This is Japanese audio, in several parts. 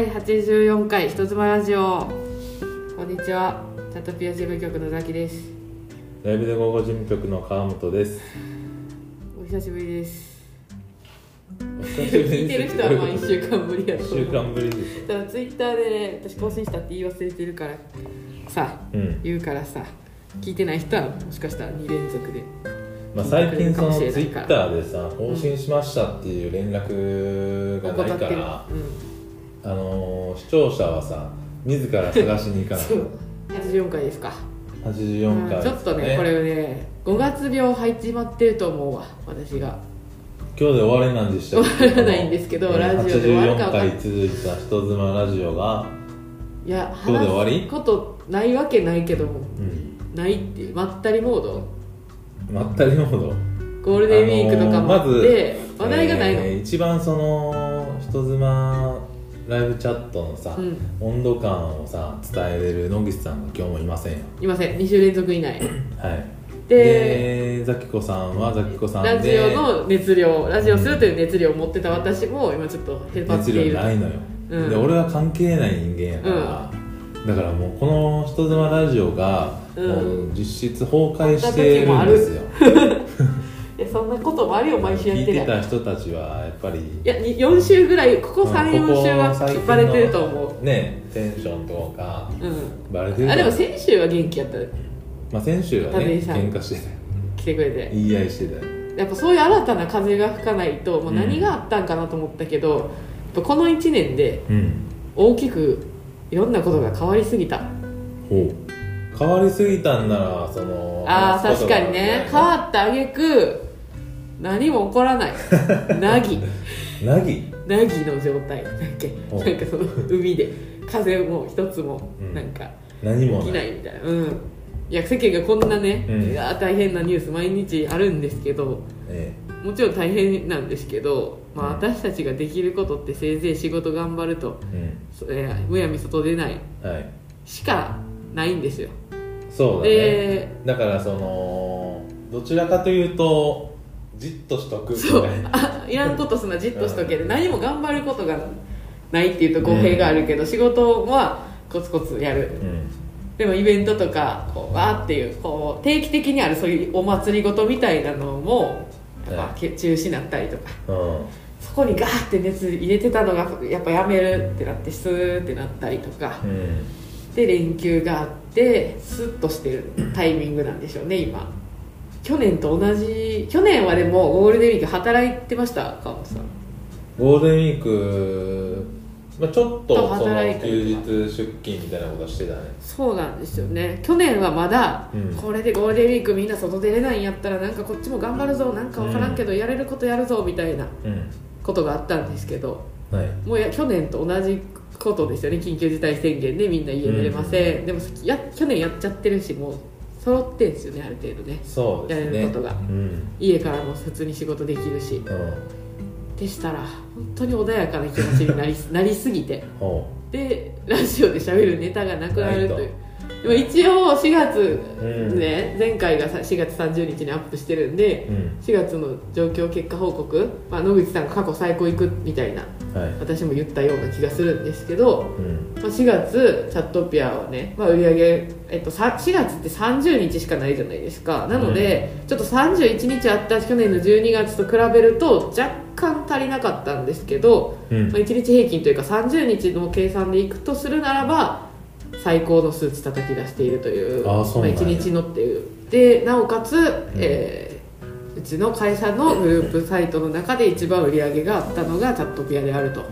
第84回人妻ラジオ。こんにちは。チャットピア事務局のザキです。ライブで午後事務局の川本です。お久しぶりです。お久しぶり聞いてる人はまあ1週間ぶりやと一思う。週間ぶりです。ただツイッターでね私更新したって言い忘れてるからさうん。言うからさ聞いてない人はもしかしたら2連続で。まあ最近そのツイッターでさ更新しましたっていう連絡がないから、うんあのー視聴者はさ自ら探しに行かない。そう。84回ですか。84回、うんちょっとねこれね5月病入っちまってると思うわ私が。今日で終わりなんでしたっけ？終わらないんですけどラジオで終わるか84分かん回続いた人妻ラジオが、いや今日で終わり？ことないわけないけどもうん、ないっていうまったりモード。まったりモード？ゴールデンウィークとかもあって、話題がないの、えー一番その人妻ライブチャットのさ、うん。温度感をさ伝えれる野口さんが今日もいませんよ。いません。2週連続以内はい。ででザキコさんはザキコさんでラジオの熱量ラジオするという熱量を持ってた私も今ちょっとへばっ熱ている量ないのよ、うん。で俺は関係ない人間やから、だからもうこの人妻ラジオが、うん。もう実質崩壊してるんですよ。いや そんなこともあるよ毎週やっ聞いてた人たちはやっぱり。いやに4週ぐらいここ34ここ週はバレてると思ねテンションとかう。うん。バレてるとあでも先週は元気やったまあ先週はね喧嘩してたよ。来てくれて言い合いしてた。よやっぱそういう新たな風が吹かないともう何があったんかなと思ったけど、やっぱこの1年でうん。大きくいろんなことが変わりすぎた。ほう変わりすぎたんならそのああ確かにね。変わったあげく何も起こらない。なぎなぎなぎの状態。なんかお。なんかその海で。風も一つもうん。なんか何も起きないみたいな。うん。いや世間がこんなね、うん。大変なニュース毎日あるんですけどえもちろん大変なんですけど、まあ、うん。私たちができることってせいぜい仕事頑張ると、えそえーむやみ外出ない。しかないんですよ。そうだね。でだからそのどちらかというとじっとしとくみそうたいな。あいらんことすなじっとしとけで何も頑張ることがないっていうと語弊があるけど、仕事はコツコツやる。でもイベントとかこうわーっていうこう定期的にあるそういうお祭りごとみたいなのもやっぱけ中止になったりとか。うんうん。そこにガーって熱入れてたのがやっぱやめるってなってスーってなったりとか。うん。で連休があってスッとしてるタイミングなんでしょうね今去年と同じ去年はでもゴールデンウィーク働いてました川本さん。ゴールデンウィーク、まあ、ちょっとその働いた休り日出勤みたいなことしてたね。そうなんですよね。去年はまだ、うん。これでゴールデンウィークみんな外出れないんやったらなんかこっちも頑張るぞなんか分からんけど、やれることやるぞみたいなうん。ことがあったんですけどはい。もうや去年と同じことですよね。緊急事態宣言でみんな家出れません、でもや去年やっちゃってるしもう揃ってんですよねある程度ね。そうですね。やれることが。うん。家からも普通に仕事できるし。うん。でしたら本当に穏やかな気持ちになり なりすぎて。ほでラジオで喋るネタがなくなるというでも一応4月うん。ね、前回がさ4月30日にアップしてるんでううん。4月の状況結果報告、まあ、野口さんが過去最高いくみたいなはい。私も言ったような気がするんですけど、うん。まあ、4月チャットピアはね、まあ、売り上げ、えっと、さ4月って30日しかないじゃないですか。なので、ちょっと31日あった去年の12月と比べると若干足りなかったんですけど、うん。まあ、1日平均というか30日の計算でいくとするならば最高の数値叩き出しているというあーそうまあ、1日のっていう。でなおかつ、えーうちの会社のグループサイトの中で一番売り上げがあったのがチャットピアであると。は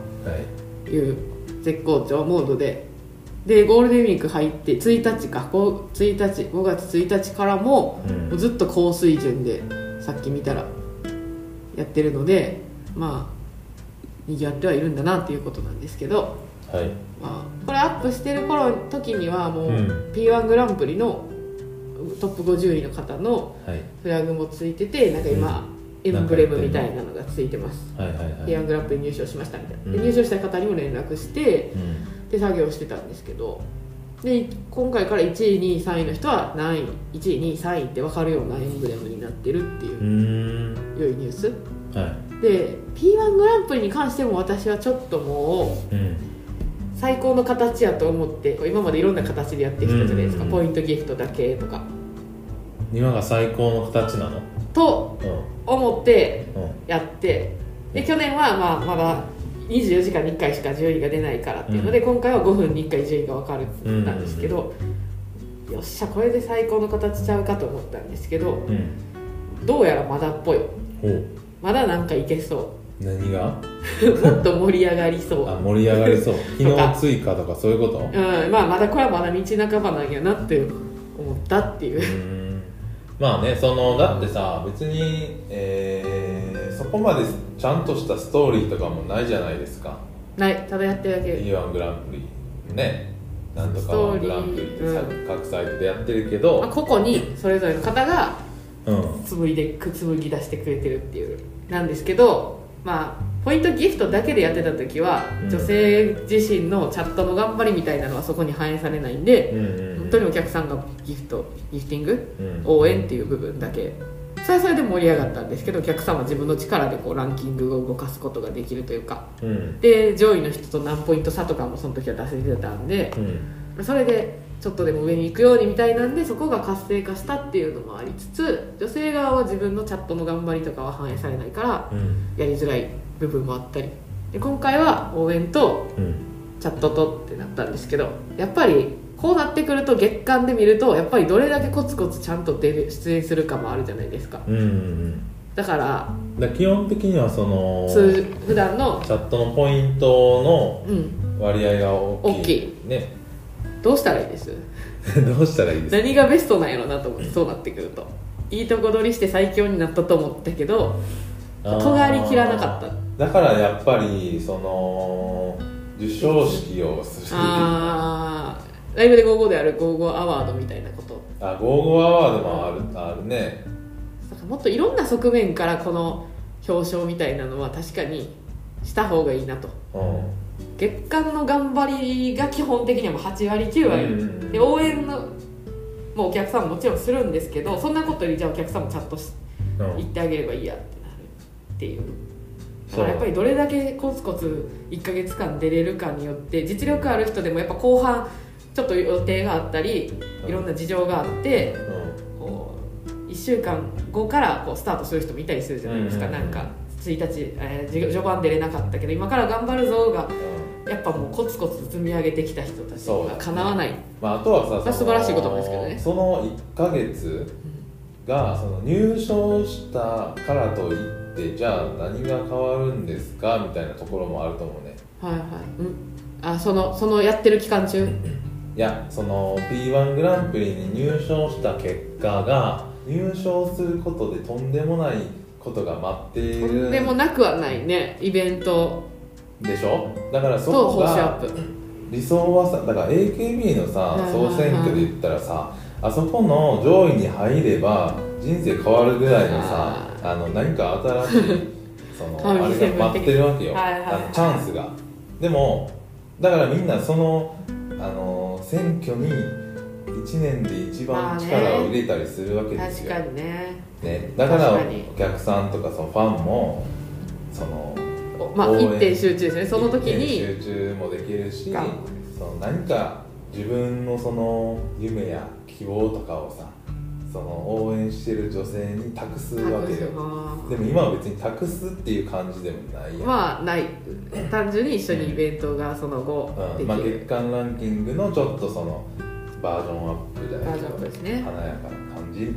い。いう絶好調モードで。でゴールデンウィーク入って1日か5 1日5月1日からもうん。もうずっと高水準でさっき見たらやってるのでまあにぎわってはいるんだなっていうことなんですけど、はい。まあ、これアップしてる頃時にはもう、うん。P1 グランプリのトップ50位の方のはい。フラグもついててなんか今、エンブレムみたいなのがついてます。はいはいはい P1 グランプリ入賞しましたみたいな、でうん。入賞した方にも連絡してうん。で作業してたんですけどで今回から1位2位3位の人は何位1位2位3位って分かるようなエンブレムになってるっていううーん。良いニュース。はい。で P1 グランプリに関しても私はちょっともうん。う最高の形やと思って今までいろんな形でやってきたじゃないですか、うん。ポイントギフトだけとか。今が最高の形なの？とう思ってんうん。やって。で去年はまあまだ24時間に1回しか順位が出ないからっていうので、今回は5分に1回順位が分かるって言ったんですけど、よっしゃこれで最高の形ちゃうかと思ったんですけどうん。どうやらまだっぽい。まだなんかいけそ何が？う もっと盛り上がりそう。あ盛り上がりそう。とか。昨日追加とかそういうこと？うん、まあまだこれはまだ道半ばなんやなって思ったっていう。まあねそのだってさ別に、えーそこまでちゃんとしたストーリーとかもないじゃないですか。ない。ただやってるだけ。E1 グランプリ。ね。なんとかストー1リー。グランプリってさうん。各サイトでやってるけまあ、ど個々にそれぞれの方がうん。紡いで紡ぎ出してくれてるっていう。なんですけどまあポイントギフトだけでやってた時は、うん。女性自身のチャットの頑張りみたいなのはそこに反映されないんで、うんうん本当にお客さんがギフトギフティング、うん。応援っていう部分だけ。それはそれで盛り上がったんですけどお客さんは自分の力でこうランキングを動かすことができるというか。うん。で上位の人と何ポイント差とかもその時は出せてたんでうん。それでちょっとでも上に行くようにみたいなんでそこが活性化したっていうのもありつつ女性側は自分のチャットの頑張りとかは反映されないからうん。やりづらい部分もあったり。で今回は応援とうん。チャットとってなったんですけどやっぱりこうなってくると月間で見るとやっぱりどれだけコツコツちゃんと出る出演するかもあるじゃないですか。うんうんだからだ基本的にはその通普段のチャットのポイントうん。の割合が大きい。大きねどうしたらいいです？どうしたらいいですか？何がベストなんやろなと思って そうなってくると。いいとこ取りして最強になったと思ったけど尖りきらなかった。だからやっぱりその授賞式をする。ああライブで55である55アワードみたいなこと。あゴーゴーアワードもあるあるね。だからもっといろんな側面からこの表彰みたいなのは確かにした方がいいなとうん月間の頑張りが基本的にはもう8割9割、うん。で応援のもうお客さんももちろんするんですけどそんなことよりじゃあお客さんもちゃんとしうん。言ってあげればいいやってなるっていう。だからやっぱりどれだけコツコツ1ヶ月間出れるかによって実力ある人でもやっぱ後半ちょっと予定があったりいろんな事情があってうん。こう1週間後からこうスタートする人もいたりするじゃないですか、うん。なんか1日、えーじ序盤出れなかったけど今から頑張るぞがやっぱもうコツコツ積み上げてきた人たちがかなわない、まあ、あとはさまあ素晴らしいことなんですけどね。その1ヶ月がその入賞したからといってじゃあ何が変わるんですかみたいなところもあると思うね。はいはい、うん、あそのそのやってる期間中？いやその P1 グランプリに入賞した結果が入賞することでとんでもないことが待っていとるんでもなくはないね。イベント。でしょ？だからそとこが報酬アップ。理想はさだから AKB のさ総選挙で言ったらさあそこの上位に入れば人生変わるぐらいのさあの何か新しい その神あれが待ってるわけよ、はいはいはい。あのチャンスが。でもだからみんなそのあの選挙に1年で一番力を入れたりするわけですよ、確かにねね、だからお客さんとかそのファンもそのおまあ一点集中ですね。その時に。集中もできるしが。その何か自分のその夢や希望とかをさその応援してる女性に託すわけよ。でも今は別に託すっていう感じでもないやん、まあない。単純に一緒にイベントがその後うん。まあ、月間ランキングのちょっとそのバージョンアップじゃないけど華やかな感じ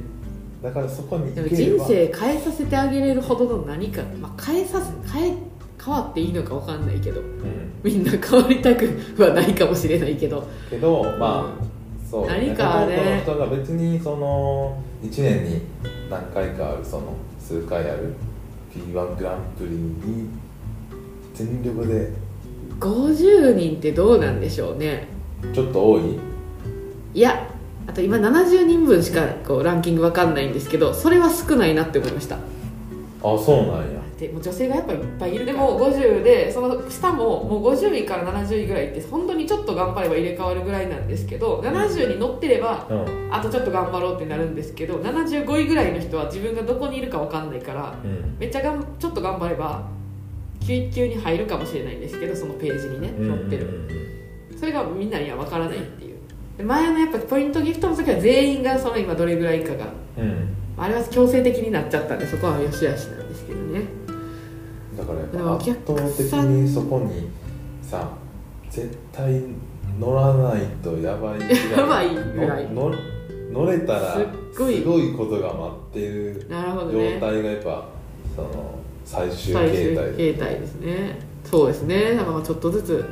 だからそこにでも人生変えさせてあげれるほどの何か、まあ、変えさせ変え変わっていいのか分かんないけどうん。みんな変わりたくはないかもしれないけど。けどまあ、そう何かねね人が別にその1年に何回かあるその数回ある P1 グランプリに全力で。50人ってどうなんでしょうね。ちょっと多い？いやあと今70人分しかこうランキング分かんないんですけどそれは少ないなって思いました。あそうなんや。でもう女性がやっぱりいっぱいいる。でも50でその下ももう50位から70位ぐらいって本当にちょっと頑張れば入れ替わるぐらいなんですけど70に乗ってればうん。あとちょっと頑張ろうってなるんですけど75位ぐらいの人は自分がどこにいるか分かんないからうん。めっちゃがんちょっと頑張れば9級に入るかもしれないんですけどそのページにねうん。載ってる、うんそれがみんなには分からないっていう。で前のやっぱポイントギフトの時は全員がその今どれぐらいかがうん。あれは強制的になっちゃったんでそこはよしあしなんですけどね。だからやっぱ圧客倒的にそこにさ絶対乗らないとやばいぐらいやばいぐらい。の乗乗れたらすっごい。すごいことが待ってるなるほど状ね態がやっぱその最終最終形態形態ですね。そうですね。だからちょっとずつ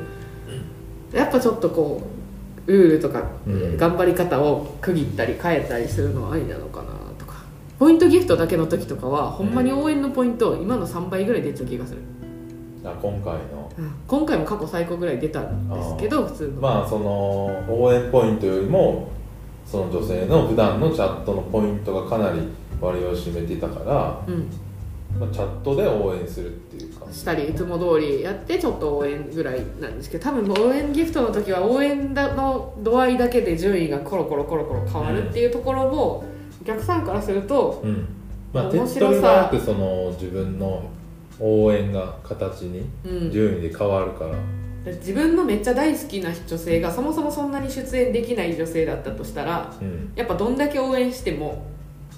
やっぱちょっとこうルールとかうん。頑張り方を区切ったり変えたりするのはありなのかなとか。ポイントギフトだけの時とかはほんまに応援のポイント今の3倍ぐらい出た気がする、あ今回の。今回も過去最高ぐらい出たんですけど普通の、まあその応援ポイントよりもその女性の普段のチャットのポイントがかなり割を占めていたから、うん。まあ、チャットで応援するっていう。かしたりいつも通りやってちょっと応援ぐらいなんですけど多分応援ギフトの時は応援の度合いだけで順位がコロコロコロコロ変わるっていうところも、お客さんからするとうん。まあ面白さ。くその自分の応援が形にうん順位で変わるから、自分のめっちゃ大好きな女性がそもそもそんなに出演できない女性だったとしたらうん。やっぱどんだけ応援しても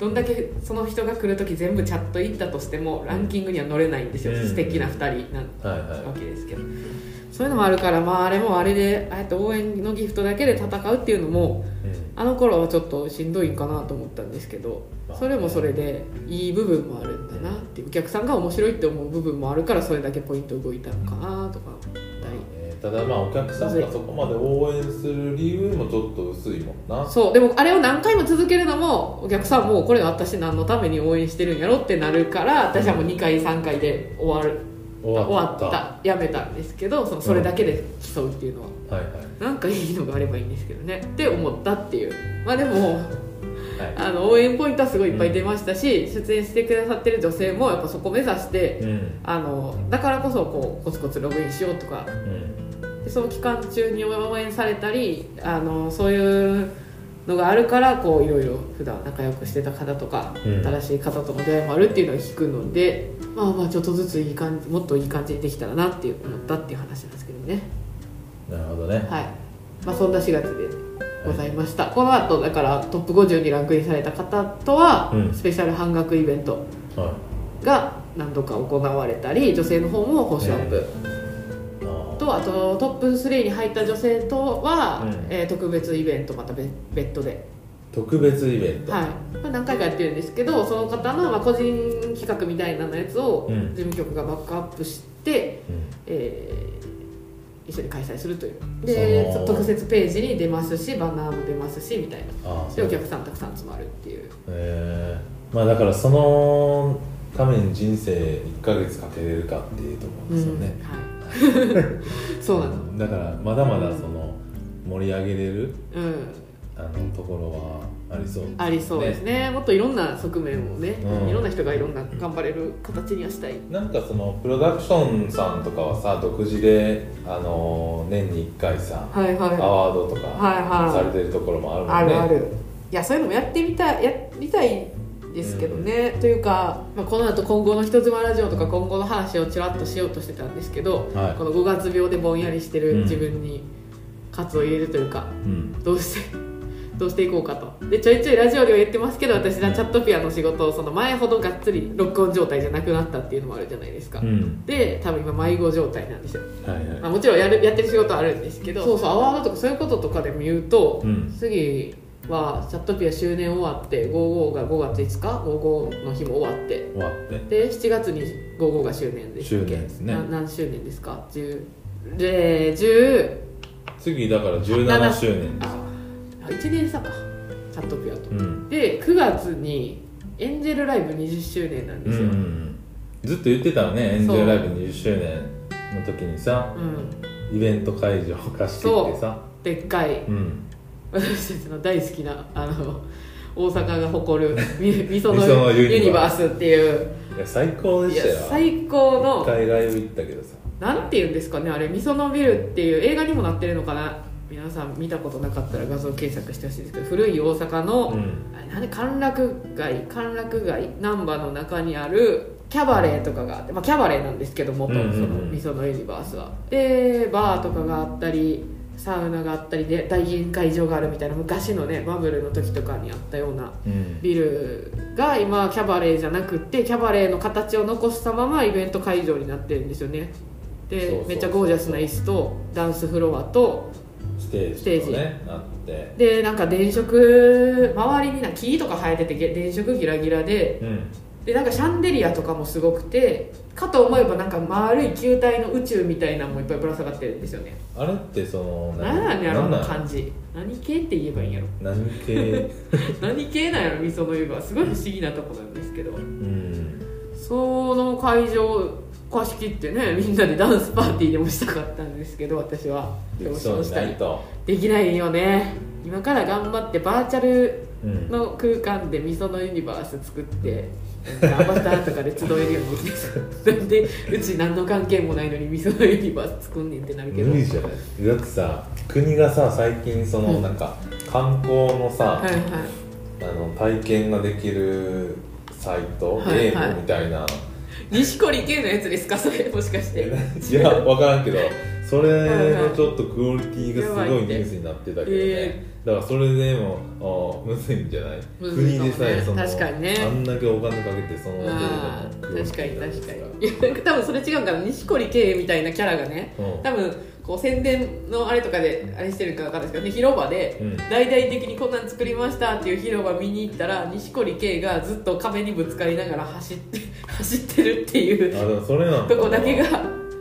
どんだけその人が来る時全部チャット行ったとしてもランキングには乗れないんですよ、うん。素敵な2人なわけですけど。そういうのもあるからまああれもあれでああやって応援のギフトだけで戦うっていうのもうん。あの頃はちょっとしんどいんかなと思ったんですけどまあ。それもそれでいい部分もあるんだなってお客さんが面白いって思う部分もあるからそれだけポイント動いたのかなとかただまあお客さんがそこまで応援する理由もちょっと薄いもんな。そうでもあれを何回も続けるのもお客さんもこれ私何のために応援してるんやろってなるから私はもう2回3回で終わる終終わった。やめたんですけどそのそれだけで競うっていうのは、はいはい。なんかいいのがあればいいんですけどね。って思ったっていう。まあでもはい。あの応援ポイントはすごいいっぱい出ましたし、出演してくださってる女性もやっぱそこ目指してうん。あのだからこそこうコツコツログインしようとかうんでその期間中に応援されたりあのそういうのがあるからこういろいろ普段仲良くしてた方とか、うん。新しい方との出会いもあるっていうのを聞くのでまあまあちょっとずついい感じもっといい感じにできたらなって思ったっていう話なんですけどね。なるほどね。はい。まあそんな4月でございました、この後だからトップ50にランクインされた方とは、うん。スペシャル半額イベントはが何度か行われたり女性の方も報酬アップ、とあとトップ3に入った女性とは、うん。えー特別イベントまた別別途で、特別イベント。はい。まあ、何回かやってるんですけどその方の、まあ、個人企画みたいなのやつをうん。事務局がバックアップして、うん。えー一緒に開催するという。で特設ページに出ますしバナーも出ますしみたいな。でお客さんたくさん集まるっていう。えー。まあだからそのために人生1ヶ月かけれるかっていうところですよね、うん。はい そうなの。だからまだまだその盛り上げれるうん。あのところはありそう。ありそうですね。もっといろんな側面をね、うん。いろんな人がいろんな頑張れる形にはしたい。なんかそのプロダクションさんとかはさ独自で、あの年に1回さ、はいはい。アワードとかはいはい。されてるところもあるもんね、あるある。いやそういうのもやってみたいやりたいですけどね、というか、まあ、この後今後の人妻ラジオとか今後の話をちらっとしようとしてたんですけど、はい。この5月病でぼんやりしてるうん。自分に喝を入れるというか、うん。どうして どうしていこうかと。でちょいちょいラジオでは言ってますけど私はチャットピアの仕事をその前ほどがっつり録音状態じゃなくなったっていうのもあるじゃないですか、うん。で多分今迷子状態なんですよ、はいはい。まあ、もちろんやるやってる仕事はあるんですけどそうそうアワードとかそういうこととかでも言うと、うん。次はチャットピア周年終わって55が5月5日55の日も終わって。終わって。で7月に55が周年でしたっけ周年ですね。な何周年ですか？10で10次だから17周年です。あ1年差か。チャットピアと、うん。で9月にエンジェルライブ20周年なんうんうですよ、うんんずっと言ってたわねエンジェルライブ20周年の時にさ。イベント会場を貸してきてさ。でっかい。うん私たちの大好きなあの大阪が誇るみ みそのユユニニバースっていう。いや最高でしたよ。最高一の回ライブ行ったけどさ。なんていうんですかねあれ。みそのビルっていう映画にもなってるのかな。皆さん見たことなかったら画像検索してほしいんですけど古い大阪の、うん。あれなんで歓楽街。歓楽街難波の中にあるキャバレーとかがあって、まあ、キャバレーなんですけど元。うんうんうん。そのみそのユニバースは。でバーとかがあったりサウナがあったりで大宴会場があるみたいな昔のねバブルの時とかにあったようなうん。ビルが今キャバレーじゃなくってキャバレーの形を残したままイベント会場になってるんですよね。でめっちゃゴージャスな椅子とダンスフロアとステーステージでなんか電飾周りにな木とか生えててげ電飾ギラギラでうんでなんかシャンデリアとかもすごくてかと思えばなんか丸い球体の宇宙みたいなのもいっぱいぶら下がってるんですよね。あれってその何？なんやろあのなん感じ。何系って言えばいいんやろ。何系？何系なんやろみその湯が。すごい不思議なとこなんですけど。うん。その会場貸し切ってねみんなでダンスパーティーでもしたかったんですけど私は。表そう彰したりできないよね。今から頑張ってバーチャルうん。の空間でみそのユニバース作ってなんかアバターとかで集えるようになんでうち何の関係もないのにみそのユニバース作んねんってなるけど。無理じゃない。だってさ国がさ最近そのうんなん。か観光のさ、はいはい。あの体験ができるサイト、はいゲームみたいな、錦織圭のやつですか？それもしかして。いや分からんけどそれのちょっとクオリティがすごいニュースになってたけどね、えだからそれでもあむずいんじゃない？国でさえその確かにね。あんだけお金かけてそのの確かに確かに。いや多分それ違うんかな？錦織圭みたいなキャラがね。うん。多分こう宣伝のあれとかであれしてるか分かんないですけどね広場でうん。大々的にこんなん作りましたっていう広場見に行ったら錦織圭がずっと壁にぶつかりながら走って 走ってるっていうそれなんとこだけが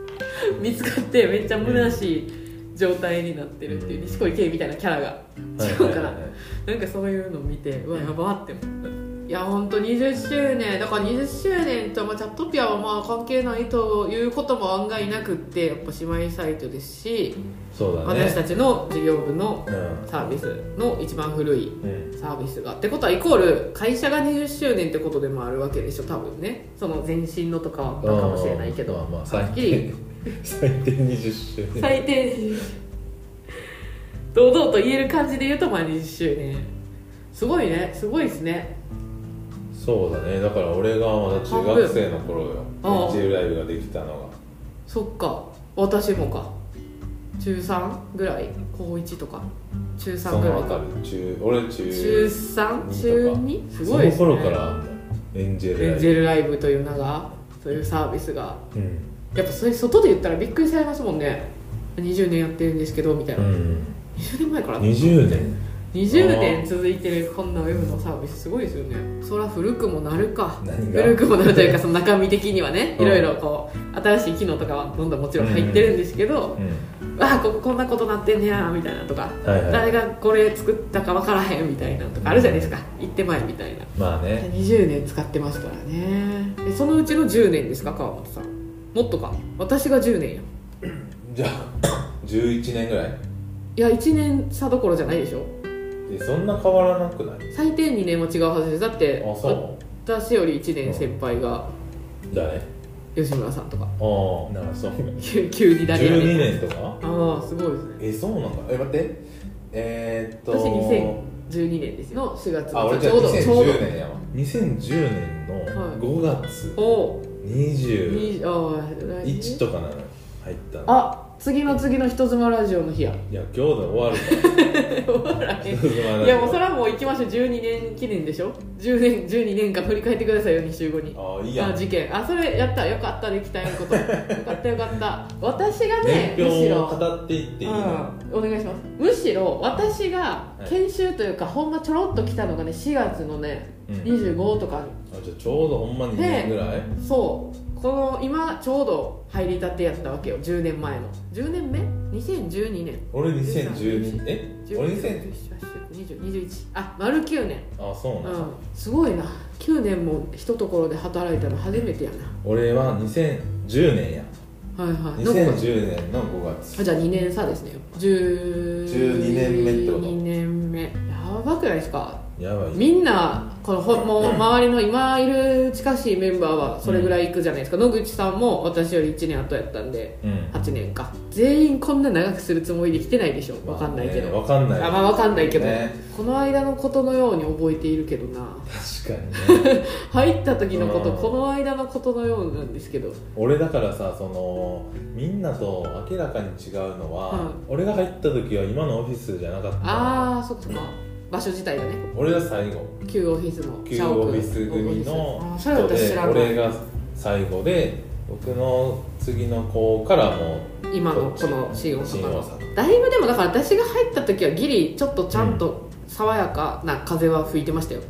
見つかってめっちゃ虚しい状態になってるっていううん。錦織圭みたいなキャラが。はい違うかなはいはいはい。なんかそういうの見てうわやばって思ったいや本当20周年。だから20周年と、まあ、チャットピアはまあ関係ないということも案外なくってやっぱ姉妹サイトですし、そうだね。私たちの事業部のうんサービスの一番古いうん。サービスが。ってことはイコール会社が20周年ってことでもあるわけでしょ多分ね。その前身のとかはあったかもしれないけど。まあきり低最低20周年。最低。堂々と言える感じで言うとまあ20周年。すごいね。すごいですねそうだね。だから俺がまだ中学生の頃よ。ああ。NG ライブができたのが。そっか。私もか。中3ぐらい？高1とか？中3ぐらいか。中俺中中 3? 二中とか 2? すごいですね。その頃からエンジェルライブ。エンジェルライブという名がそういうサービスが。うん。やっぱそれ外で言ったらびっくりされますもんね。20年やってるんですけどみたいな、うん。20年前から20年？20年続いてるこんなウェブのサービスすごいですよね。そら古くもなるか。古くもなるというかその中身的にはね うん。いろいろこう新しい機能とかはどんどんもちろん入ってるんですけど、うん。わあこここんなことなってんねやみたいなとか、はいはい。誰がこれ作ったか分からへんみたいなとかあるじゃないですか行ってまいみたいな。まあね。20年使ってますからね。でそのうちの10年ですか川本さん。もっとか。私が10年や。じゃあ 11年ぐらい？いや1年差どころじゃないでしょえそんな変わらなくない？最低2年も違うはずです。だってあそ私より1年先輩がうだね吉村さんとか。ああ。なんかそう急急に誰やねん。12年とか？ああすごいですね。えそうなんだ。え待って。えー、っと。私2012年ですの4月あ俺じゃあちょうどちょうど2010年やわ。2010年の5月お。お21にああ来とかなのよ。入ったの。あ次の次の人妻ラジオの日や。いや今日で終わる い。やもうそれはもう行きましょう。12年記念でしょ。10年12年間振り返ってくださいよ2週後に。ああいいやん。あ事件。あそれやった。よかったできたよこと。よかったよかった。私がね年むしろ語っていっていいの、うん、お願いします。むしろ私が研修とい。うか、ほんまちょろっと来たのがね4月のね、うん25とかあじゃあちょうどほんまに2年ぐらい、そうこの今ちょうど入りたてやったわけよ10年前の。10年目 ?2012 年。俺2012え？俺2000 2021あ丸9年。あそうなんだ、うん。すごいな。9年も一ところで働いたの初めてや俺は2010年や。なはいはい。どこ2010年の5月。あじゃあ2年差ですね。10 12年目ってこと？2年目。やばくないですか？やばい。みんなこのほもう周りの今いる近しいメンバーはそれぐらい行くじゃないですか、野口さんも私より1年後やったんで、うん。8年か。全員こんな長くするつもりで来てないでしょ。分かんないけど、わかんない。あまあ分かんないけど、ね。この間のことのように覚えているけどな。確かにね。入った時のこと、うん。この間のことのようなんですけど。俺だからさそのみんなと明らかに違うのは、うん俺が入った時は今のオフィスじゃなかった。ああそっかそっか場所自体がね。俺が最後。旧オフィスの旧オフィス組の人で俺が最後で僕の次の子からもう今のこの新大阪の。だいぶでもだから私が入った時はギリちょっとちゃんと爽やかな風は吹いてましたよ。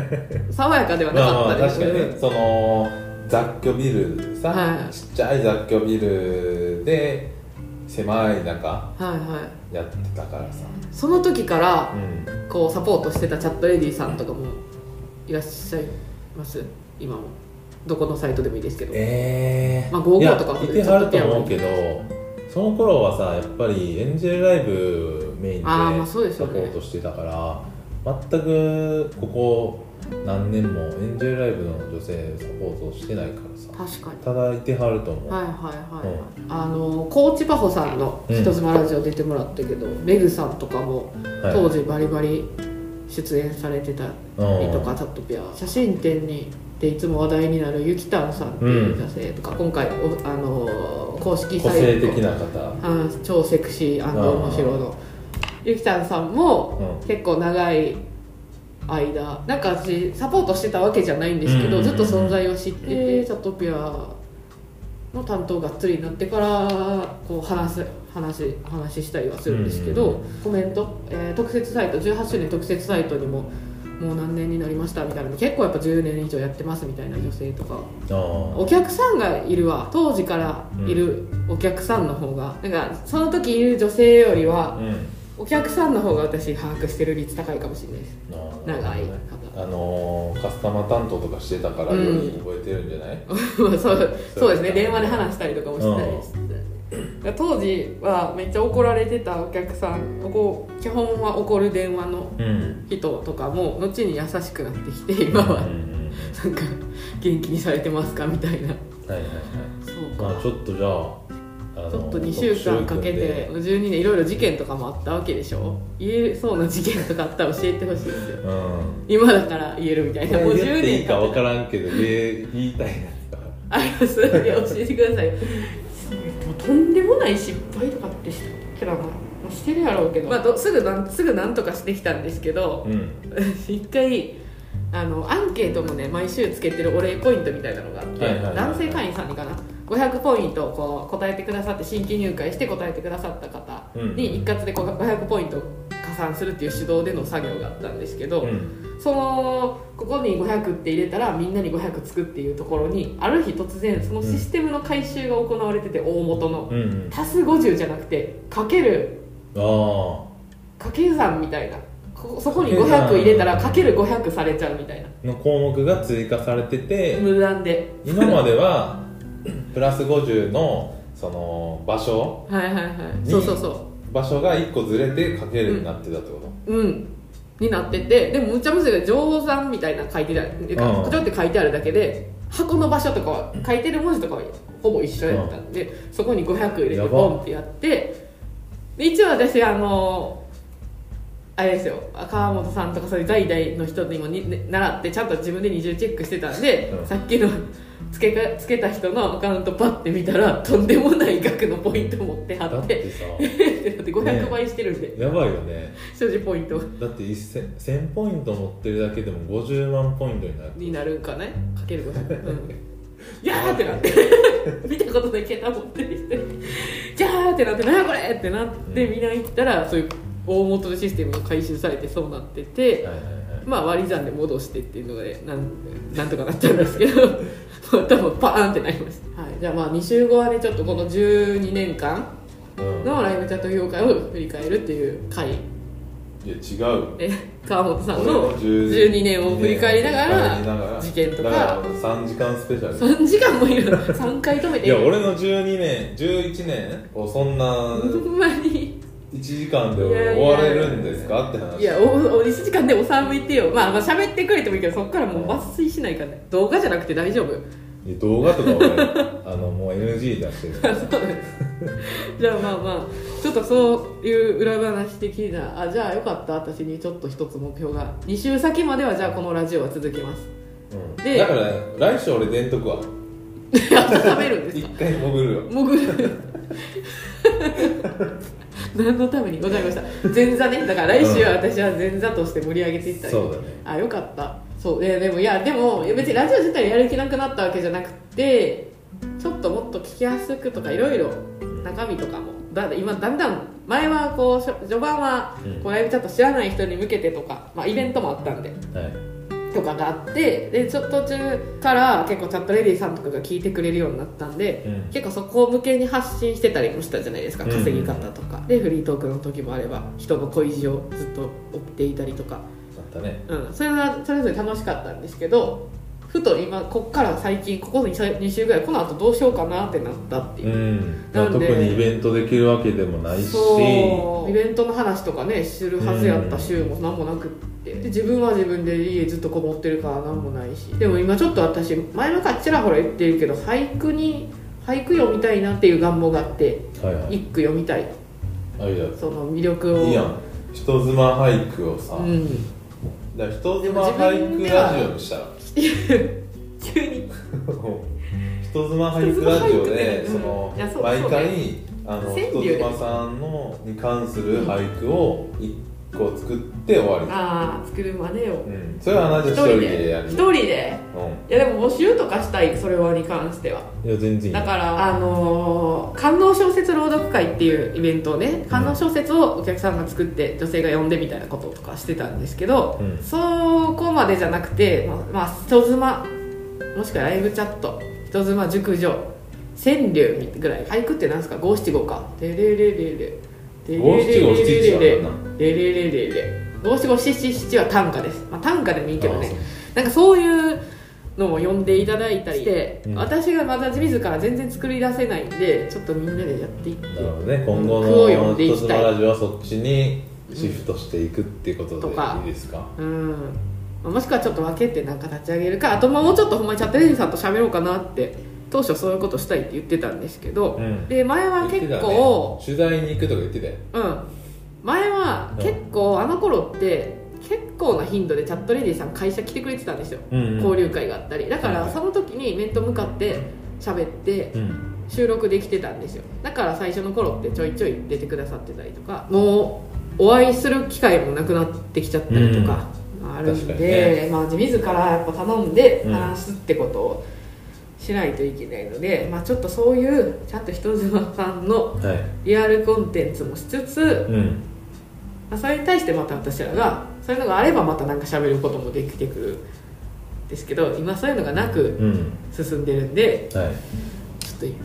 爽やかではなまあまあかったです確かにねその雑居ビルさ、はい。ちっちゃい雑居ビルで狭い中はいはい。やってたからさ。その時からうん。こうサポートしてたチャットレディさんとかもいらっしゃいます？今も。どこのサイトでもいいですけど。ええまあ55いやとかいてはると思うけどその頃はさやっぱりエンジェルライブメインでサポートしてたから、全くここ何年もエンジェルライブの女性サポートしてないからさ。確かに。ただいてはると思う、はいはいはい、あのコーチパホさんのうん。人妻ラジオ出てもらったけど、メグさんとかもはい当時バリバリ出演されてたりとか、チャットペア写真展にでいつも話題になるゆきたんさんっていう女性とか、今回おあの公式個サイト。性的な方。あ超セクシー面白の。ゆきたんさんもう結構長い間。なんか私サポートしてたわけじゃないんですけど、うん。ずっと存在を知ってて、チャットピアの担当がっつりになってからこう話す話話したりはするんですけど、うん。コメント、えー特設サイト18周年特設サイトにももう何年になりましたみたいな結構やっぱ10年以上やってますみたいな女性とか。あお客さんがいるわ。当時からいるお客さんの方が、なんかその時いる女性よりはあうんお客さんの方が私把握してる率高いかもしれないです。長いあのーカスタマー担当とかしてたからより覚えてるんじゃない、まあそうそうですね。電話で話したりとかもしてたりです。当時はめっちゃ怒られてたお客さんこう基本は怒る電話のうん。人とかも後に優しくなってきて今は。うんうん。なんか元気にされてますか？みたいな。はいはいはい。そうか。まあちょっとじゃあちょっと2週間かけて特12年いろいろ事件とかもあったわけでしょ？言えそうな事件とかあったら教えてほしいですよ。集うん。今だから言えるみたいな。もう10言っていい年か分からんけど言いたいやつがあります教えてください。もうとんでもない失敗とかってしてたらまあしてるやろうけど、まあ、どすぐなんすぐなんとかしてきたんですけどうん。一回あのアンケートもね毎週つけてるお礼ポイントみたいなのがあって、はいはいはいはい。男性会員さんにかな500ポイントをこう答えてくださって新規入会して答えてくださった方に一括でこう500ポイント加算するっていう手動での作業があったんですけど、うん。そのここに500って入れたらみんなに500つくっていうところにある日突然そのシステムの回収が行われてて大元のうん。うん足す50じゃなくてかけるあ掛け算みたいな。こそこに500入れたらかける500されちゃうみたいな。あの項目が追加されてて無断で。今まではプラス50のその場所はいはいはい。にそうそうそ場所が1個ずれてかけるになってたってこと、ううん。になっててでもむちゃむちゃ乗算みたいな書いてあるっていうかうんって書いてあるだけで箱の場所とかは書いてる文字とかはほぼ一緒やったんで、そこに500入れてボンってやってで一応私あのあれですよ。川本さんとかそういう代々の人にもに、ね習ってちゃんと自分で二重チェックしてたんで、うん。さっきのつけかつけた人のアカウントパッて見たらとんでもない額のポイント持ってはっだっててさって だって500倍してるんで、やばいよね。所持ポイント。だって1000 1000ポイント持ってるだけでも50万ポイントになる。になるんかね？かける500、うん、い やーってなって。見たことない桁持ってる人。にじゃーってなって「何やこれ!」ってなってみん。な行ったらそういう大元のシステムが回収されてそうなってて、はいはいはいまあ割り算で戻してっていうのでなんなんとかなったんですけど まあ多分パーンってなりました、はい、じゃあまあ2週後はねちょっとこの12年間うんのライブチャット業界を振り返るっていう回。いや違う。で川本さん俺の12年を振り返りながらら事件とだかから3時間スペシャル。3時間もいる。の3回止めて。いや俺の12年11年をそんなほんまに1時間で終われるんですか？って話。いやおお1時間で収めてよ。まあまあ喋ってくれてもいいけどそっからもう抜粋しないからね。動画じゃなくて大丈夫。動画とか俺 あのもう NG 出してる。そうです。じゃあまあまあちょっとそういう裏話的なあじゃあよかった。私にちょっと一つ目標が。2週先まではじゃあこのラジオは続きます。うん。でだから来週俺出んとくわ。温めるんです一か回潜るよ。潜る何のために？ございました。前座ね。だから来週は私は前座として盛り上げていったり。そうだね。あよかった。そう。えでもいやでも別にラジオ自体やる気なくなったわけじゃなくてちょっともっと聞きやすくとかいろいろ中身とかも。だ今だんだん前はこう序盤はうん。こうライブチャット知らない人に向けてとか、まあ、イベントもあったんで。はいとかがあってでちょっと途中から結構チャットレディさんとかが聞いてくれるようになったんで、うん。結構そこ向けに発信してたりもしたじゃないですか稼ぎ方とか、でフリートークの時もあれば人の恋路をずっと追っていたりとか、あったね。うん、それはそれぞれ楽しかったんですけどふと今こっから最近ここ2週ぐらいこの後どうしようかなってなったっていう。う、ん。なんで特にイベントできるわけでもないし。そうイベントの話とかねするはずやった週も何もなくって。で自分は自分で家ずっとこもってるから何もないし。でも今ちょっと私前々からちらほら言ってるけど俳句に俳句読みたいなっていう願望があってはいはい。一句読みたい。その魅力を。いいやん。人妻俳句をさ、うん。だから人妻俳句ラジオにしたら 急に。人妻俳句ラジオでその毎回あの人妻さんのに関する俳句を一個作って終わり、ああ作るまでようん、それは同じ一一人人ででやる。一人で？ういやでも募集とかしたいそれはに関しては。んいや全然だからあのー官能小説朗読会っていうイベントをね官能小説をお客さんが作って女性が読んでみたいなこととかしてたんですけど、うん。そこまでじゃなくて、まあまあ、人妻もしくはライブチャット人妻熟女川柳ぐらい。俳句ってなんですか？五七五か「でれれれれ」で五七五七七は五七五七七は短歌です、まあ、短歌でもいいけどねなんかそういうのも読んでいただいたりして、うん私がまた自ら全然作り出せないんでちょっとみんなでやっていってなるほどね今後の人でいきたい妻ラジオはそっちにシフトしていくっていうことでいいですかうんまあもしくはちょっと分けてなんか立ち上げるかあとまあもうちょっとほんまにチャットレディさんと喋ろうかなって当初そういうことしたいって言ってたんですけど、うん。で前は結構、ね、取材に行くとか言ってたよ。うん。前は結構あの頃って結構な頻度でチャットレディさん会社来てくれてたんですよ、うんうん。交流会があったり。だかはいらその時に面と向かって喋ってうん。収録できてたんですよ。だから最初の頃ってちょいちょい出てくださってたりとかもうお会いする機会もなくなってきちゃったりとかあるん確かにで、まあ、自らやっぱ頼んでうん。話すってことをしないといけないので、まあ、ちょっとそういうちゃんと人妻さんのはい。リアルコンテンツもしつつ、うん。まあ、それに対してまた私らがそういうのがあればまたなんか喋ることもできてくるんですけど今そういうのがなくうん。進んでるんではい。ちょっと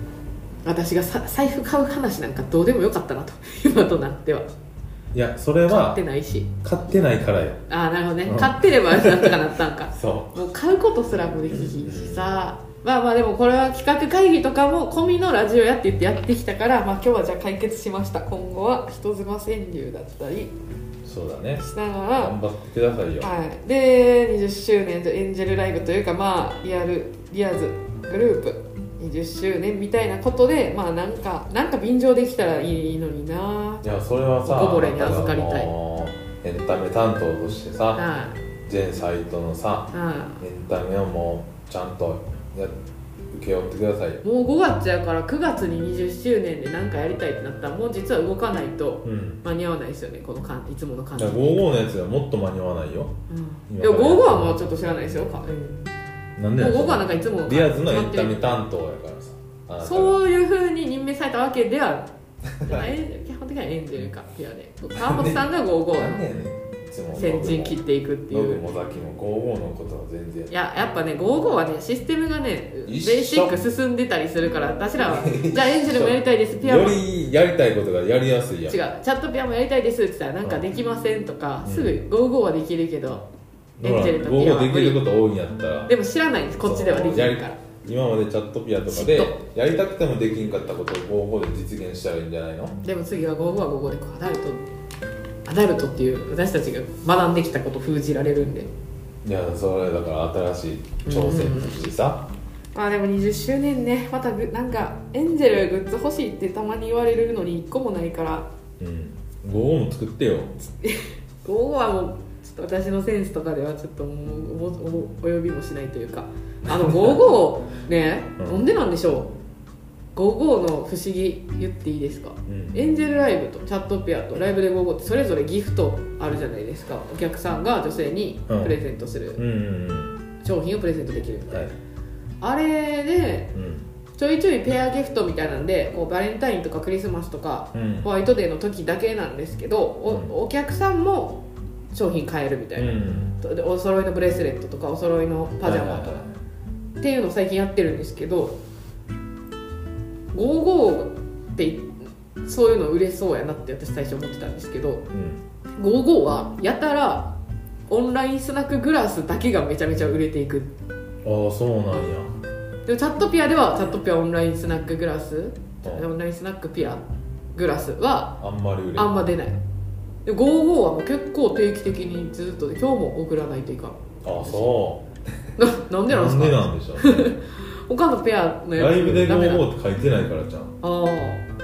私がさ財布買う話なんかどうでもよかったなと 今となっては。いやそれ買はってないし。買ってないからよ。ああなるほどね、うん。買ってればなんとかなったんか。そもう買うことすらもできひんしさまあまあでもこれは企画会議とかも込みのラジオやって言ってやってきたから、まあ、今日はじゃあ解決しました。今後は人妻川柳だったりうそうだね。しながら頑張ってくださいよ。はい、で20周年とエンジェルライブというかまあリアルリアズグループ20周年みたいなことでまあなんかなんか便乗できたらいいのにな。いやそれはさおこぼれに預かりたい。エンタメ担当としてさはい。全サイトのさはエンタメをもうちゃんとや受け負ってくださいもう5月やから9月に20周年で何かやりたいってなったらもう実は動かないとうん。間に合わないですよねこのかんいつもの感じ。だから55のやつはもっと間に合わないよ。うん、いや55はもうちょっと知らないですよ。か、うん、なんでもう55はなんかいつものリアズのエンタメ担当やからさあなた。がそういうふうに任命されたわけではえ基本的にはエンジェルかピアで。川本さんが55何ややねん先陣切っていくっていう。ノブもザキも55のことは全然い。ややっぱね55はねシステムがねベーシック進んでたりするから私らは じゃあエンジェルもやりたいですピアもよ違うりやりたいことがやりやすいやん。チャットピアもやりたいですって言ったらなんかできませんとか、うん。すぐ55はできるけど、だからエンジェルとピアは55できること多いんやったら。でも知らないんですこっちではできるから。今までチャットピアとかでやりたくてもできんかったことを55で実現したらいいんじゃないの？でも次は55は55でアダルトアダルトっていう私たちが学んできたことを封じられるんで。いやそれだから新しい挑戦だしさ、まあでも20周年ねまたなんかエンジェルグッズ欲しいってたまに言われるのに1個もないから。うん。55も作ってよ。55はもうちょっと私のセンスとかではちょっともうおおお呼びもしないというか。あの55ね、うん。なんでなんでしょう55の不思議言っていいですか、うん。エンジェルライブとチャットピアとライブで55ってそれぞれギフトあるじゃないですか。お客さんが女性にプレゼントする、商品をプレゼントできるみたいな、はいあれでうん。ちょいちょいペアギフトみたいなんでこうバレンタインとかクリスマスとか、うん。ホワイトデーの時だけなんですけどお,、お客さんも商品買えるみたいな、うんでお揃いのブレスレットとかお揃いのパジャマとか、はいはいはい。っていうのを最近やってるんですけど55ってそういうの売れそうやなって私最初思ってたんですけどうん55はやたらオンラインスナックグラスだけがめちゃめちゃ売れていく。ああそうなんや。でもチャットピアではチャットピアオンラインスナックグラスうんオンラインスナックピアグラスはあんまり売れあんま出ない。で55はもう結構定期的にずっとで今日も送らないといかん。あそななんでうなんですか？なんでなんでしょう 他のペアのやつ。ライブでダメな55って書いてないからじゃん。ああ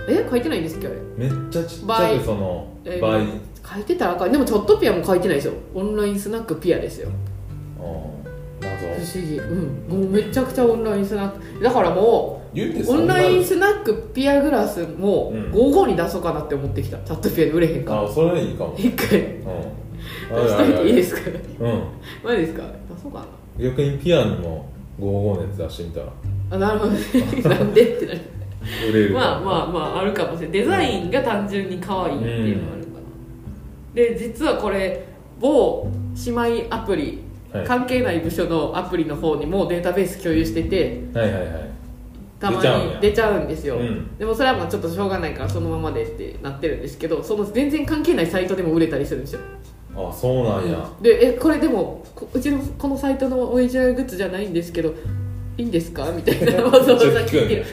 え書いてないんですっけあれ？めっちゃちっちゃ倍。くそのえー倍。書いてたらあかん。でもチャットピアも書いてないですよ。オンラインスナックピアですよ。うん謎。不思議。うん。もうめちゃくちゃオンラインスナック。だからもうオンラインスナックピアグラスもうん。55に出そうかなって思ってきた。チャットピアで売れへんから。あそれいいかも。一回。出うん。しといていいですか？うん。マジですか？出そうかな。逆にピアにも55のやつ出してみたら。あなるほどね。なんでってなる。売れるまあまあまああるかもしれない。デザインが単純に可愛いっていうのがあるかな、で実はこれ某姉妹アプリ、はい。関係ない部署のアプリの方にもデータベース共有しててはいはいはい。たまに出ちゃうんですよ、うん。でもそれはまあちょっとしょうがないからそのままでってなってるんですけどその全然関係ないサイトでも売れたりするんですよあそうなんや。でえこれでもこうちのこのサイトのオリジナルグッズじゃないんですけどいいんですか？みたいな わざわざ聞いて。る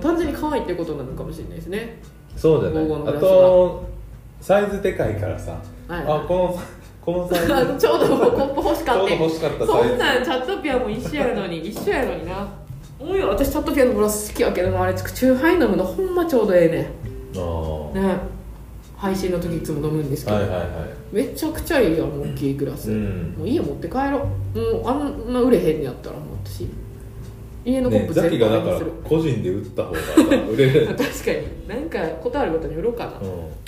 単純に可愛いってことなのかもしれないですね。そうじゃない。あ55のグラスが。とサイズでかいからさ。はい。あこのこのサイズ。ちょうどコップ欲しかった。ちょうど欲しかったそんなんチャットピアも一緒やのに一緒やのにな。おいよ。私チャットピアのグラス好きやけどなあれ。チューハイ飲むのほんまちょうどええあねね配信の時いつも飲むんですけど、あはいはいはい。めちゃくちゃいいやん大きいグラス、うん。もう家持って帰ろう。もうあんな売れへんねやったらもう私家のコッねプザキがだから個人で売った方がさ売れる確かに。なんかことあるごとに売ろうかな、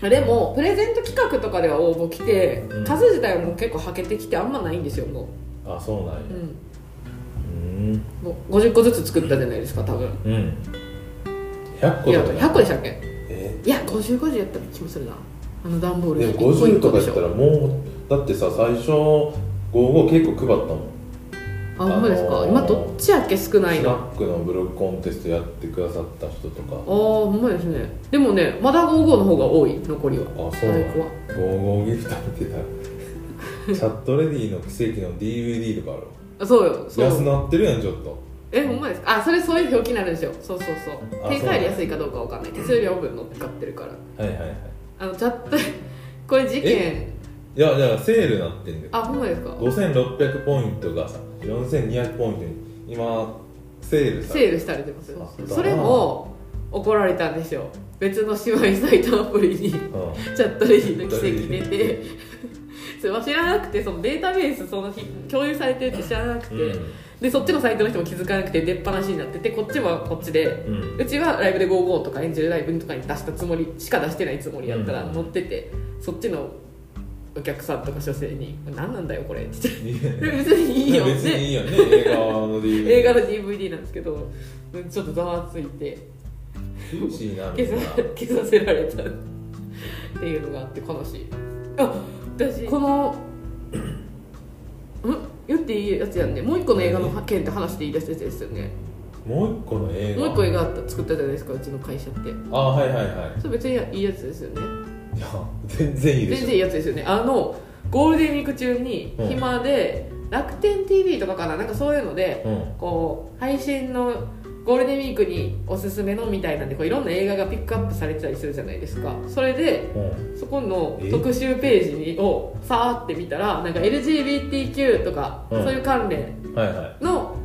うん。でもプレゼント企画とかでは応募来て、うん。数自体はもう結構はけてきてあんまないんですよもあそうなんや。う、うん、うん。もう50個ずつ作ったじゃないですか多分。うん。100個いやとか100個でしたっけ？えいや50個でやった気もするな。あの段ボールでも一個一50とかやったらもうだってさ最初55結構配ったもん。あほんまですか、あのー今どっちやっけ？少ないのスナックのブロックコンテストやってくださった人とか。ああほんまですね。でもねまだ55の方が多い残りは。あそう。なの在庫は55ギフト見てたら チャットレディの奇跡の DVD とかある。そうよそう安なってるやんちょっとえほんまですか？あそれそういう表記になるんですよ。そうそうそう。あ定価より安いかどうかわかんない。手数料分乗っかってるから。はいはいはい。あのチャット これ事件。いやだからセールなってんだよあほんまですか？5600ポイントがさ4200ポイントに。今セールさセールされてますあそれも怒られたんですよ。別の姉妹サイトアプリに。うん。チャットレディの奇跡出て。それは知らなくてそのデータベースその日共有されてるって知らなくて、うんでそっちのサイトの人も気づかなくて出っ放しになっててこっちはこっちで、うん。うちはライブで55とかエンジェルライブとかに出したつもりしか出してないつもりやったらうん。載ってて、そっちのお客さんとか女性に「何なんだよこれ」って。言っていや。別にいいよ。別にいねいよね映画の DVD 映画の DVD なんですけどちょっとざわついて。厳しいなみ消さ消させられた。っていうのがあって悲しい。あ私。この ん？言っていいやつやんね。もう一個の映画の件って話していいやつですよね。もう一個の映画？もう一個映画あった作ったじゃないですかうちの会社って。あはいはいはい。それ別にいいやつですよね。いや全然いいでしょ全然いいやつですよねあのゴールデンウィーク中にうん。暇で楽天 TV とかかな？なんかそういうので、うん。こう配信のゴールデンウィークにおすすめのみたいなんでこういろんな映画がピックアップされてたりするじゃないですか。それでうん。そこのえ特集ページにをさーって見たらなんか LGBTQ とか、うん。そういう関連の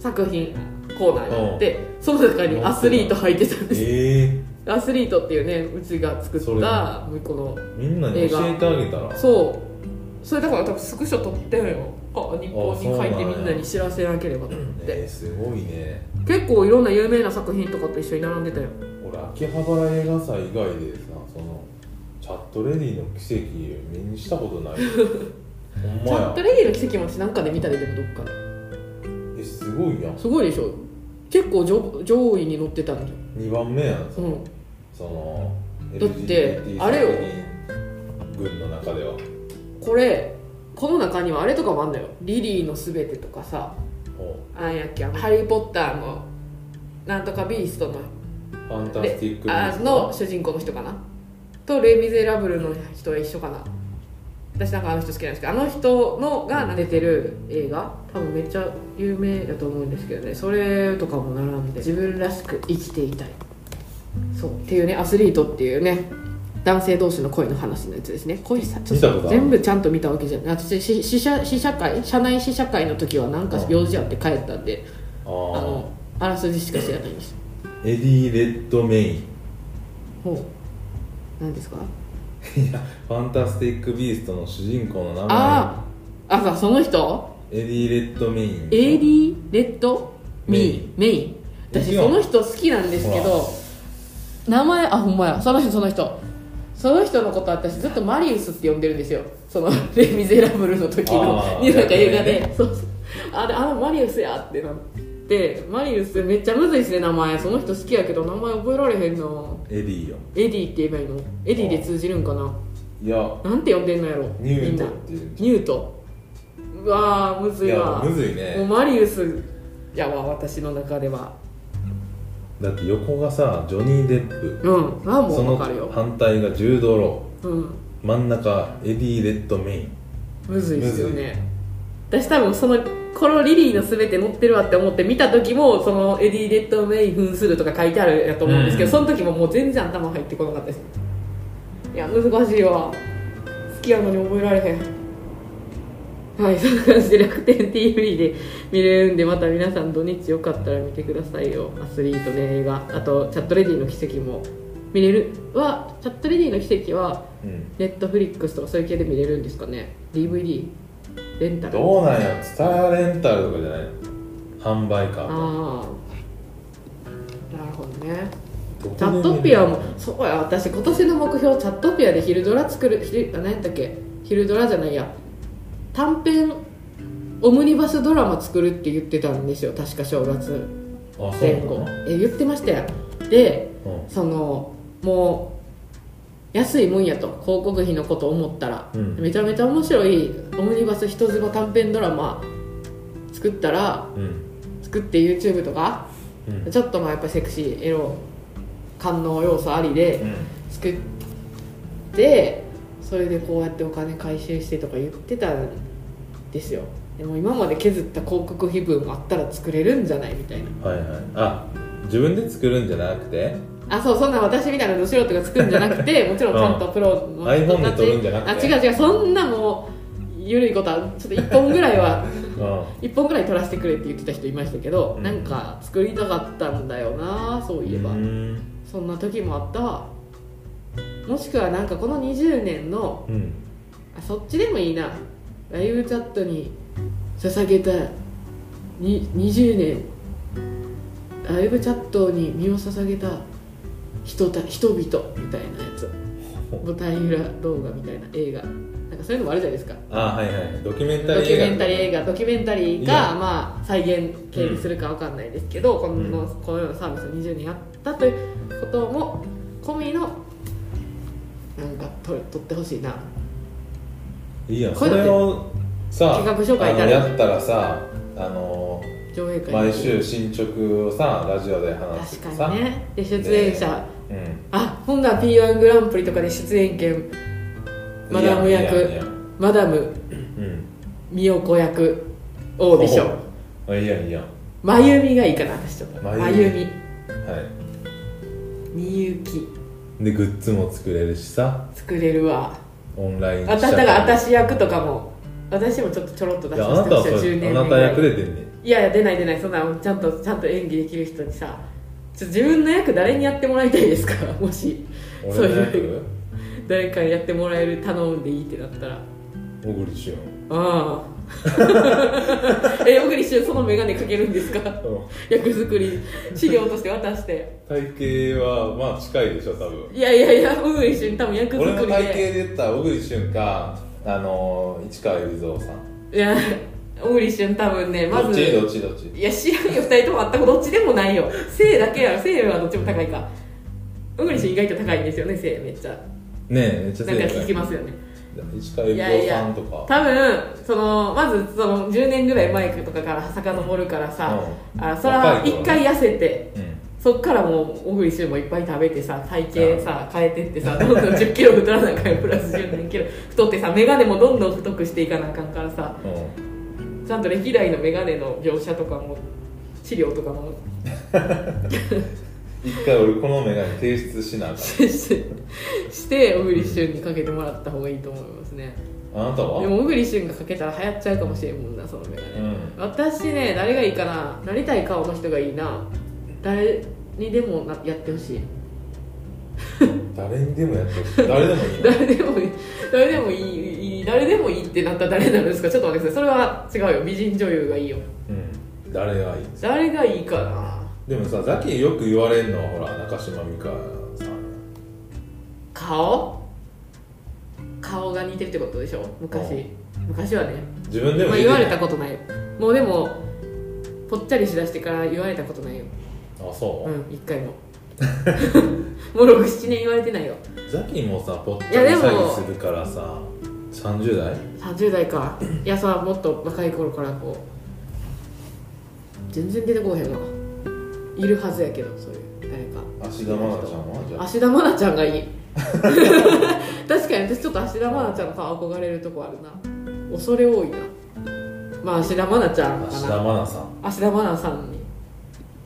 作品コーナーがあって、その中にアスリート入ってたんです。ええアスリートっていうねうちが作ったこのみんなに教えてあげたら。そう。それだから多分スクショ撮ってんよ。あ日本に書いてみんなに知らせなければと思って、えー、すごいね結構いろんな有名な作品とかと一緒に並んでたよ。俺秋葉原映画祭以外でさそのチャットレディの奇跡目にしたことない。チャットレディの奇跡も私なんかで見たででもどっかで。えすごいやん。すごいでしょ。結構上上位に乗ってたんだよ2番目やん。その,、うん。そのだってあれよ。作品群の中では。これこの中にはあれとかもあんのよ「リリーのすべて」とかさ。ほあん。やっけハリー・ポッターのなんとかビーストの。うファンタスティック・あの主人公の人かな。とレ・ミゼラブルの人は一緒かな。私なんかあの人好きなんですけどあの人のが出てる映画多分めっちゃ有名だと思うんですけどね。それとかも並んで自分らしく生きていたい。そう。っていうねアスリートっていうね男性同士の恋の話のやつですね。恋さ全部ちゃんと見たわけじゃない。私し試写試写会社内試写会の時はなんか用事あって帰ったんでああのあらすじしか知らないんです。あエディ・レッドメインほう。何ですか？いやファンタスティック・ビーストの主人公の名前。あああさその人？エディ・レッドメインエリー・レッド・ミーメイン私その人好きなんですけど名前あほんまや。その人その人その人のこと私ずっとマリウスって呼んでるんですよ。その「レ・ミゼラブル」の時のになんか映画で、ね。そうそう。あれあのマリウスやってなって。マリウスめっちゃむずいですね名前。その人好きやけど名前覚えられへんな。エディよ。エディって言えばいいの？エディで通じるんかな？いや。なんて呼んでんのやろ？ニュートっていうニュート？うわーむずいわ。むずいもうねマリウスやわ私の中ではだって横がさジョニー・デップ。うん。あもそうの分かるよ。反対がジュード・ロうん。ー真ん中エディ・レッドメイン。むずいですよね。私多分そのこのリリーの全て載ってるわって思って見た時もそのエディ・レッドメイン扮するとか書いてあるやと思うんですけど、うん。その時ももう全然頭入ってこなかったです。いや難しいわ。好きやのに覚えられへんはいそんな感じで楽天 TV で見れるんでまた皆さん土日よかったら見てくださいよ。アスリートの映画。あとチャットレディの奇跡も。見れる？はチャットレディの奇跡はうん。ネットフリックスとかそういう系で見れるんですかね。DVD レンタル？どうなんやツタヤレンタルとかじゃない？の販売か。ああなるほどね。チャットピアも。そうや私今年の目標チャットピアで昼ドラ作る昼あ何やったっけ？昼ドラじゃないや短編オムニバスドラマ作るって言ってたんですよ確か正月前後。え言ってましたよ。でうん。そのもう安いもんやと広告費のこと思ったら、うん。めちゃめちゃ面白いオムニバス人妻短編ドラマ作ったらうん。作って YouTube とかうん。ちょっとまあやっぱセクシーエロ官能要素ありでうん。作ってそれでこうやってお金回収してとか言ってたんですよ。でも今まで削った広告費分あったら作れるんじゃないみたいな。はいはい。あ自分で作るんじゃなくて？あそうそんな私みたいなど素人が作るんじゃなくて もちろんちゃんとプロの iPhone で撮るんじゃなくて？あ違う違うそんなもう緩いことはちょっと1本ぐらいは うん。1本ぐらい撮らせてくれって言ってた人いましたけど、うん。なんか作りたかったんだよなそういえば、うん。そんな時もあった。わもしくはなんかこの20年のうん。あそっちでもいいな。ライブチャットに捧げたに20年。ライブチャットに身を捧げた人た人々みたいなやつ。舞台裏動画みたいな映画。なんかそういうのもあるじゃないですか。あはいはい。ドキュメンタドリー映画キュメンタリー映画。ドキュメンタリーがまあ再現系にするかわかんないですけど、このこのようなサービスを20年やったということも込みのなんか撮撮ってほしいな。いいやん。そこういうのってれをさ企画書書いてあのやったらさあの上映会毎週進捗をさラジオで話してさ。確かにね。で出演者、うん。あほんなら P1 グランプリとかで出演権。マダム役。いやいやいや。マダム。うん。美代子役。オーディション。あいいやんいいやん。真由美がいいかな私ちょっと。真由真由美はみゆき。いでグッズも作れるしさ。作れるわ。オンラインあただから私役とかも。私もちょっとちょろっと出いやさあなたはそせてほしい10年れあなた役で出んねん。いやいや出ない出ない。そんなちゃんとちゃんと演技できる人にさ。ちょ自分の役誰にやってもらいたいですか？もし。そういう。役誰かにやってもらえる頼んでいいってなったら。小栗旬。ああ え小栗旬その眼鏡かけるんですか？役作り資料として渡して。体型はまあ近いでしょ多分。いやいやいや小栗旬多分役俺の作りで。体型で言ったら小栗旬かあの市川海老蔵さん。いや小栗旬多分ねまず。どっち？どっち？どっち？いや知らんよ2人とも全くどっちでもないよ。背だけやろ。背はどっちも高いか。小栗旬意外と高いんですよね背めっちゃ。ねえめっちゃなんか正聞きますよね市川海老蔵さんとか。多分そのまずその10年ぐらい前とかから遡るからさ、うん。あそれは一回痩せてうん。そっからもう小栗旬もいっぱい食べてさ体型さ変えてってさどんどん1 0キロ太らなあかんよ。プラス10年キロ。太ってさ眼鏡もどんどん太くしていかなあかんからさうん。ちゃんと歴代の眼鏡の描写とかも資料とかも 一回俺この眼鏡提出しなあかん。してして小栗旬にかけてもらった方がいいと思いますね。あなたは？でも小栗旬がかけたら流行っちゃうかもしれんもんなその眼鏡、うん。私ね誰がいいかな？なりたい顔の人がいいな。誰にでもなやってほしい。誰にでもやってほしい。誰でもいいの？誰でもいい。誰でもいいいい誰でもいいってなったら誰になるんですか？ちょっと待ってください。それは違うよ。美人女優がいいよ。うん。誰がいい誰がいいかな？でもさザキよく言われるのはほら中島美嘉さん顔？顔が似てるってことでしょ？昔。昔はね。自分でもまあ、言われたこことない。よもうでもぽっちゃりしだしてから言われたことないよ。とあそう？う、ん一回も。もう67年言われてないよ。ザキもさぽっちゃり詐欺するからさ30代30代か。いやさもっと若い頃からこう。全然出てこうへんわいるはずやけどそういう誰か。芦田愛菜ちゃんは？じゃあ。芦田愛菜ちゃんがいい。確かに私ちょっと芦田愛菜ちゃんの顔憧れるとこあるな。恐れ多いな。まあ芦田愛菜ちゃんか芦田な愛菜さん。芦田愛菜さんに。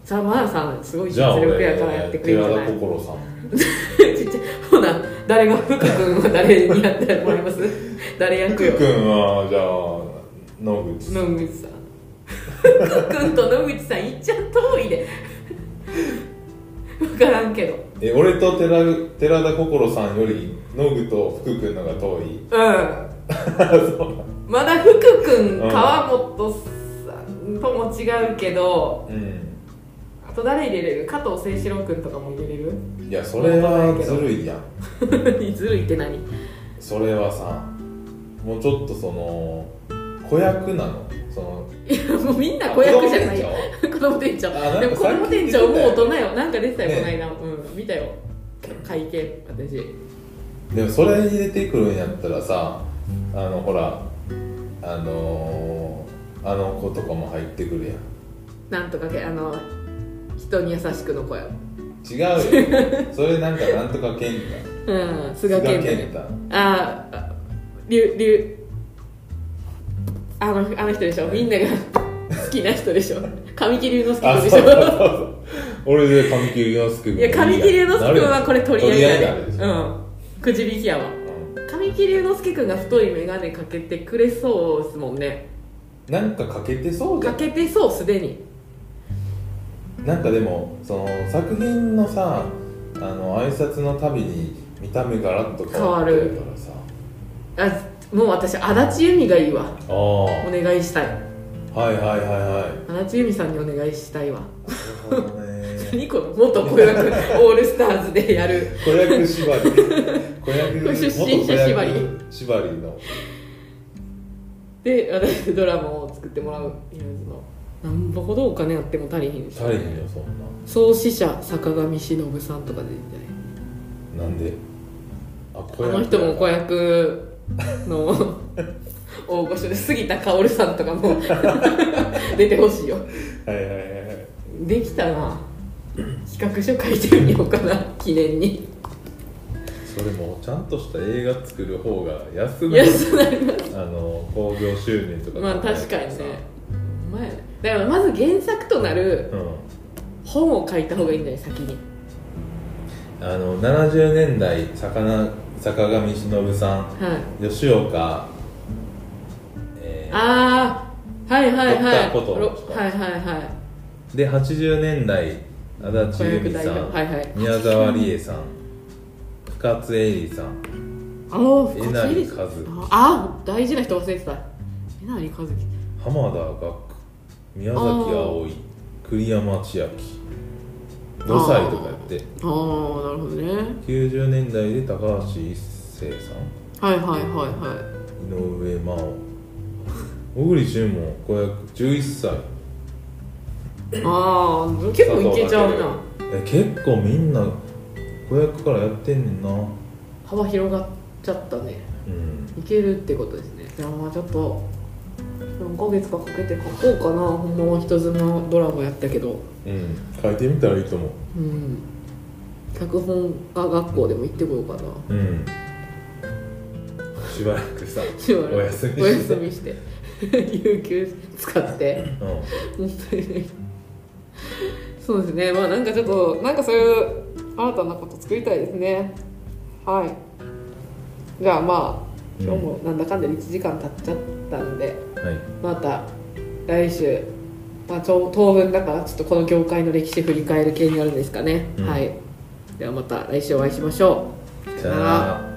芦田愛菜さんすごい実力やからやってくれるんじゃ寺ない？田心さん。ちっちゃい。ほな誰が福君は誰にやってもらいます？誰役よ。福君はじゃあ野口野口さん。福君と野口さんいっちゃ遠いで 分からんけど。え俺と寺寺田心さんより野口と福君のが遠い？うん。そう。まだ福君うん川本さんとも違うけどうん。あと誰入れれる？加藤清志郎君とかも入れれる？いやそれはずるいやん。ずるいって何？それはさもうちょっとその子役なのそのいやもうみんな子役じゃない。よ子子供店長。でも子供店長もう大人よ。なんか出てたよねこの間、うん。見たよ。会見私。でもそれ入れてくるんやったらさあのほらあのー、あの子とかも入ってくるやん。なんとかけあの人に優しくの子や。違うよ。それなんかなんとか 健太うん菅健太。あありゅりゅあのあの人でしょ？みんなが好きな人でしょ？神木隆之介あ君でしょ？そうそうそうそう。俺で神木隆之介君いや神木隆之介君はこれ取り合いや取り合いうん。くじ引きやわ。神木隆之介君が太い眼鏡かけてくれそうですもんね。なんかかけてそうじゃかんけてそうすでに。なんかでもその作品のさあの挨拶のたびに見た目ガラッと変わってるからさ。あもう私足立由美がいいわ。お願いしたい。はいはいはいはい。足立由美さんにお願いしたいわ。なるほどね。何この元子役 オールスターズでやる。子役縛り。子役出身者縛り。縛りの。で私ドラマを作ってもらういうの。なんぼほどお金あっても足りひんでし。ょ足りへんよそん創始者坂上忍さんとかでいいんじゃない？ななんで？あ子あの人も子役の大御所で杉田薫さんとかも出てほしいよ。はいはいはいはい。できたな企画書書いてみようかな記念に。そそれもちゃんとした映画作る方が安くなる。安くなります。あの興行収入とか。まあ確かにね。前だからまず原作となるうん。本を書いた方がいいんじゃない先に。あの70年代魚坂上忍さんはい。吉岡、えーああはいはいはい。はいはいはい。で80年代足立由美さん、はいはい。宮沢りえさん深津絵里さんえなりかずああ大事な人忘れてた。えなりかずき浜田岳宮崎あおい栗山千明5歳とかやって。ああなるほどね。90年代で高橋一生さん。はいはいはいは井上真央。小栗旬も子役。11歳。いああ結構いけちゃうな。え結構みんな子役からやってんねんな。幅広がっちゃったね。うん。いけるってことですね。いやまあちょっと何ヶ月かかけて書こうかな。ほんまは人妻ドラマやったけど。うん。書いてみたらいいと思う。うん。脚本家学校でも行ってこようかな。うん。しばらくさしばらく。お休みして。お休みして。有給使って。う本当に。ねそうですね。まあなんかちょっとなんかそういう新たなこと作りたいですね。はい。じゃあまあ今日もなんだかんだで1時間経っちゃったんで、んはい。また来週、まあ、当分だからちょっとこの業界の歴史振り返る系になるんですかね、うん。はい。ではまた来週お会いしましょう。さよなら